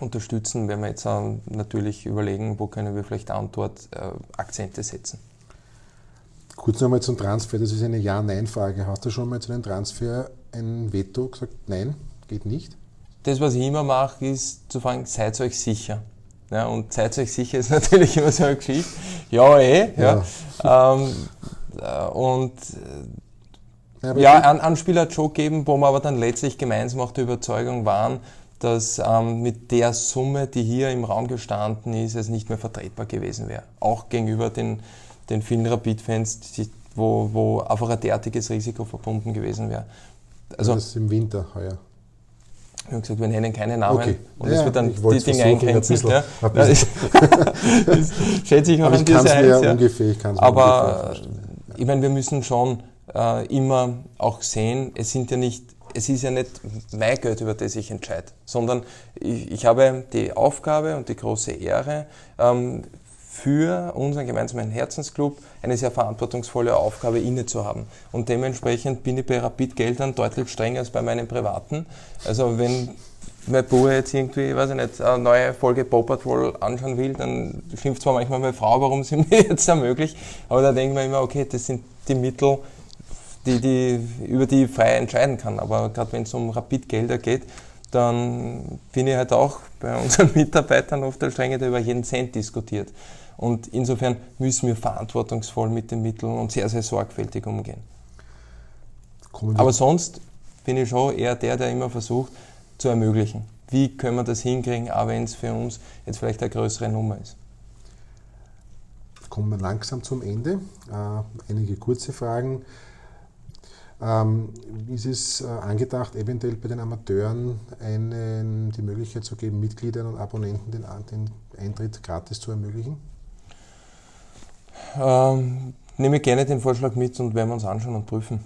unterstützen, werden wir jetzt äh, natürlich überlegen, wo können wir vielleicht da und dort äh, Akzente setzen. Kurz nochmal zum Transfer, das ist eine Ja-Nein-Frage. Hast du schon mal zu einem Transfer ein Veto gesagt, nein, geht nicht? Das, was ich immer mache, ist zu fragen, seid euch sicher. Ja, und seid euch sicher ist <laughs> natürlich immer so eine Geschichte. Ja, eh. Ja. ja. Ähm, äh, und ja, ja einen, einen Spieler Joe geben, wo wir aber dann letztlich gemeinsam auch der Überzeugung waren, dass ähm, mit der Summe, die hier im Raum gestanden ist, es nicht mehr vertretbar gewesen wäre. Auch gegenüber den, den vielen Rapid-Fans, wo, wo einfach ein derartiges Risiko verbunden gewesen wäre. Also, das ist im Winter heuer. Wir haben gesagt, wir nennen keine Namen okay. und es wird dann die Dinge eingrenzen. Ja. Ein das, das <laughs> schätze ich auch an dieser Eins. Ja. Ungefähr, ich Aber ungefähr ich meine, wir müssen schon äh, immer auch sehen, es sind ja nicht es ist ja nicht mein Geld, über das ich entscheide, sondern ich, ich habe die Aufgabe und die große Ehre, ähm, für unseren gemeinsamen Herzensclub eine sehr verantwortungsvolle Aufgabe inne zu haben. Und dementsprechend bin ich bei Rapid-Geldern deutlich strenger als bei meinen privaten. Also wenn mein Bruder jetzt irgendwie, weiß ich nicht, eine neue Folge Paw Patrol anschauen will, dann schimpft zwar manchmal meine Frau, warum sie <laughs> mir jetzt ermöglicht, aber da denken wir immer, okay, das sind die Mittel, die, die, über die ich frei entscheiden kann. Aber gerade wenn es um Rapid-Gelder geht, dann bin ich halt auch bei <laughs> unseren Mitarbeitern oft der Strenge, der über jeden Cent diskutiert. Und insofern müssen wir verantwortungsvoll mit den Mitteln und sehr, sehr sorgfältig umgehen. Aber sonst bin ich schon eher der, der immer versucht zu ermöglichen. Wie können wir das hinkriegen, auch wenn es für uns jetzt vielleicht eine größere Nummer ist? Kommen wir langsam zum Ende. Äh, einige kurze Fragen. Ähm, ist es äh, angedacht, eventuell bei den Amateuren einen, die Möglichkeit zu geben, Mitgliedern und Abonnenten den, den Eintritt gratis zu ermöglichen? Ähm, nehme gerne den Vorschlag mit und werden wir uns anschauen und prüfen.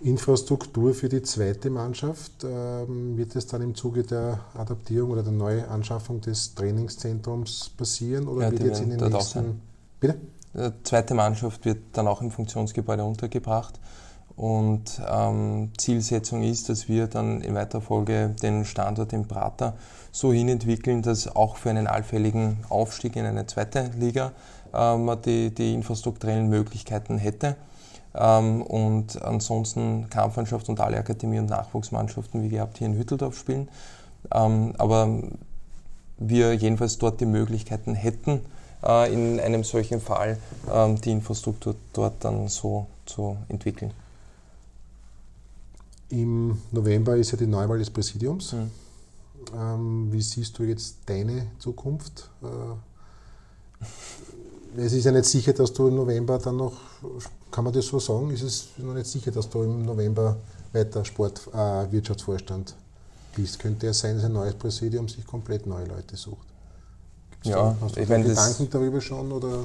Infrastruktur für die zweite Mannschaft, ähm, wird es dann im Zuge der Adaptierung oder der Neuanschaffung des Trainingszentrums passieren oder ja, wird jetzt in den nächsten... Bitte? Zweite Mannschaft wird dann auch im Funktionsgebäude untergebracht. Und ähm, Zielsetzung ist, dass wir dann in weiterer Folge den Standort in Prater so hinentwickeln, dass auch für einen allfälligen Aufstieg in eine zweite Liga äh, man die, die infrastrukturellen Möglichkeiten hätte. Ähm, und ansonsten Kampfmannschaft und alle Akademie- und Nachwuchsmannschaften wie gehabt hier in Hütteldorf spielen. Ähm, aber wir jedenfalls dort die Möglichkeiten hätten, äh, in einem solchen Fall ähm, die Infrastruktur dort dann so zu entwickeln. Im November ist ja die Neuwahl des Präsidiums. Mhm. Ähm, wie siehst du jetzt deine Zukunft? Äh, es ist ja nicht sicher, dass du im November dann noch, kann man das so sagen, ist es noch nicht sicher, dass du im November weiter Sport, äh, Wirtschaftsvorstand liest, könnte es sein, dass ein neues Präsidium sich komplett neue Leute sucht. Ja, da, hast du ich meine, Gedanken darüber schon oder?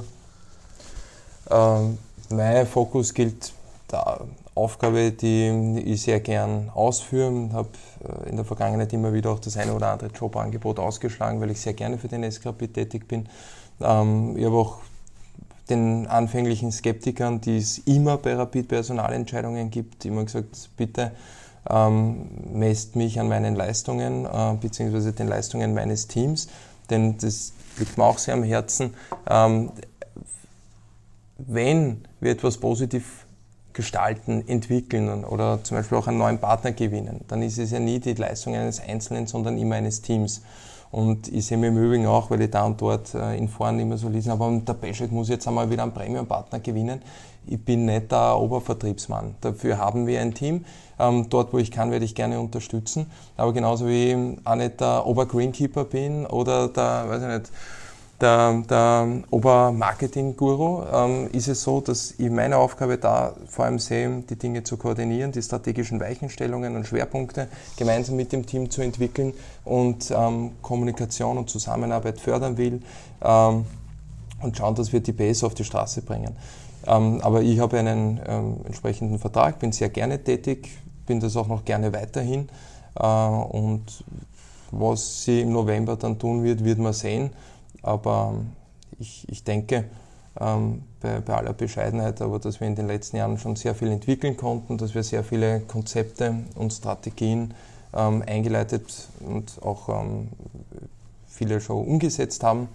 Ähm, mein Fokus gilt der Aufgabe, die ich sehr gern ausführe. Ich habe äh, in der Vergangenheit immer wieder auch das eine oder andere Jobangebot ausgeschlagen, weil ich sehr gerne für den SKP tätig bin. Ähm, ich habe auch den anfänglichen Skeptikern, die es immer bei Rapid Personalentscheidungen gibt, immer gesagt, bitte ähm, messt mich an meinen Leistungen äh, bzw. den Leistungen meines Teams, denn das liegt mir auch sehr am Herzen. Ähm, wenn wir etwas positiv gestalten, entwickeln oder zum Beispiel auch einen neuen Partner gewinnen, dann ist es ja nie die Leistung eines Einzelnen, sondern immer eines Teams. Und ich sehe mir im Übrigen auch, weil ich da und dort äh, in Foren immer so lesen, aber der Peschek muss jetzt einmal wieder einen Premium-Partner gewinnen. Ich bin nicht der Obervertriebsmann. Dafür haben wir ein Team. Ähm, dort, wo ich kann, werde ich gerne unterstützen. Aber genauso wie ich auch nicht der Obergreenkeeper bin oder der, weiß ich nicht, der, der Obermarketing-Guru, ähm, ist es so, dass ich meine Aufgabe da vor allem sehe, die Dinge zu koordinieren, die strategischen Weichenstellungen und Schwerpunkte gemeinsam mit dem Team zu entwickeln und ähm, Kommunikation und Zusammenarbeit fördern will ähm, und schauen, dass wir die PS auf die Straße bringen. Ähm, aber ich habe einen ähm, entsprechenden Vertrag, bin sehr gerne tätig, bin das auch noch gerne weiterhin äh, und was sie im November dann tun wird, wird man sehen. Aber ähm, ich, ich denke, ähm, bei, bei, aller Bescheidenheit, aber dass wir in den letzten Jahren schon sehr viel entwickeln konnten, dass wir sehr viele Konzepte und Strategien ähm, eingeleitet und auch ähm, viele schon umgesetzt haben.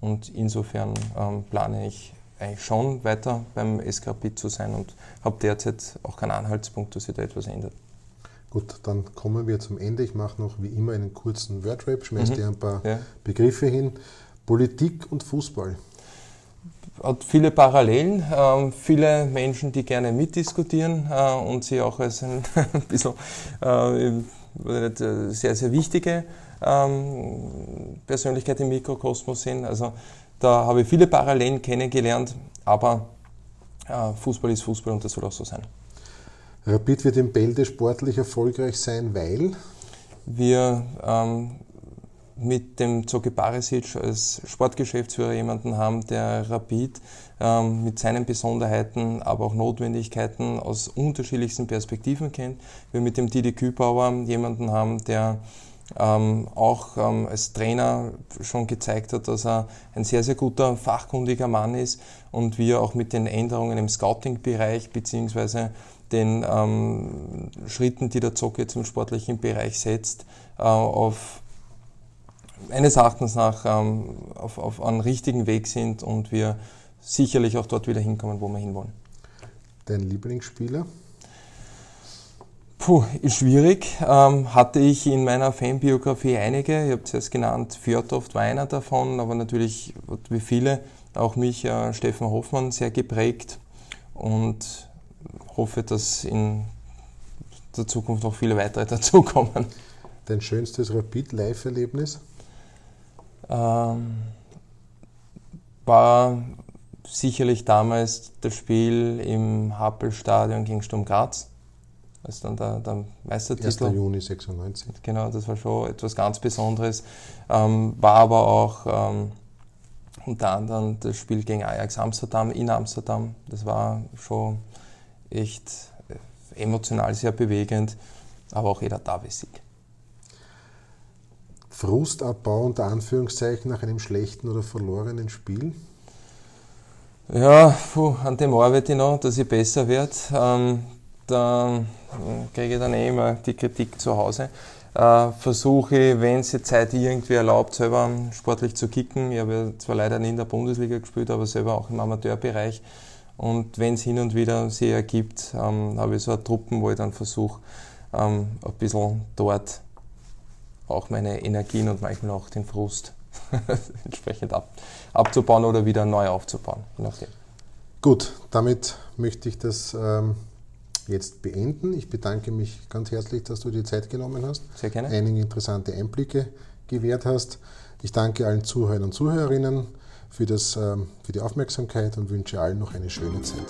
Und insofern ähm, plane ich eigentlich schon weiter beim SKP zu sein und habe derzeit auch keinen Anhaltspunkt, dass sich da etwas ändert. Gut, dann kommen wir zum Ende. Ich mache noch wie immer einen kurzen Wordrap, schmeiß mhm. dir ein paar ja. Begriffe hin. Politik und Fußball? Hat viele Parallelen, äh, viele Menschen, die gerne mitdiskutieren äh, und sie auch als ein <laughs> bisschen äh, sehr, sehr wichtige ähm, Persönlichkeit im Mikrokosmos sind. Also da habe ich viele Parallelen kennengelernt, aber äh, Fußball ist Fußball und das soll auch so sein. Rapid wird in Bälde sportlich erfolgreich sein, weil? Wir ähm, mit dem Zoki Barisic als Sportgeschäftsführer jemanden haben, der Rapid ähm, mit seinen Besonderheiten, aber auch Notwendigkeiten aus unterschiedlichsten Perspektiven kennt. Wir mit dem Didi Kübauer jemanden haben, der ähm, auch ähm, als Trainer schon gezeigt hat, dass er ein sehr, sehr guter, fachkundiger Mann ist und wir auch mit den Änderungen im Scouting-Bereich beziehungsweise den ähm, Schritten, die der Zock jetzt im sportlichen Bereich setzt, äh, auf meines Erachtens nach ähm, auf, auf einem richtigen Weg sind und wir sicherlich auch dort wieder hinkommen, wo wir hinwollen. Dein Lieblingsspieler? Puh, ist schwierig. Ähm, hatte ich in meiner Fanbiografie einige. Ich habe zuerst genannt, Fjordhoft war einer davon, aber natürlich, wie viele, auch mich, äh, Steffen Hoffmann, sehr geprägt und hoffe, dass in der Zukunft noch viele weitere <laughs> dazukommen. Dein schönstes Rapid-Live-Erlebnis? Ähm, war sicherlich damals das Spiel im Happelstadion gegen Sturm Graz. Ist dann der, der Meistertitel. 1. Juni 96. Genau, das war schon etwas ganz Besonderes. Ähm, war aber auch ähm, unter anderem das Spiel gegen Ajax Amsterdam in Amsterdam. Das war schon echt emotional sehr bewegend, aber auch jeder Davis-Sieg. Frustabbau unter Anführungszeichen nach einem schlechten oder verlorenen Spiel? Ja, puh, an dem arbeite ich noch, dass ich besser werde. Ähm, da äh, kriege ich dann eh immer die Kritik zu Hause. Äh, versuche, wenn es die Zeit irgendwie erlaubt, selber sportlich zu kicken. Ich habe ja zwar leider nie in der Bundesliga gespielt, aber selber auch im Amateurbereich. Und wenn es hin und wieder sich ergibt, ähm, habe ich so Truppen, wo ich dann versuche, ähm, ein bisschen dort auch meine Energien und manchmal auch den Frust <laughs> entsprechend ab, abzubauen oder wieder neu aufzubauen. Gut, damit möchte ich das ähm, jetzt beenden. Ich bedanke mich ganz herzlich, dass du dir Zeit genommen hast. Sehr gerne. Einige interessante Einblicke gewährt hast. Ich danke allen Zuhörern und Zuhörerinnen für, das, ähm, für die Aufmerksamkeit und wünsche allen noch eine schöne Zeit.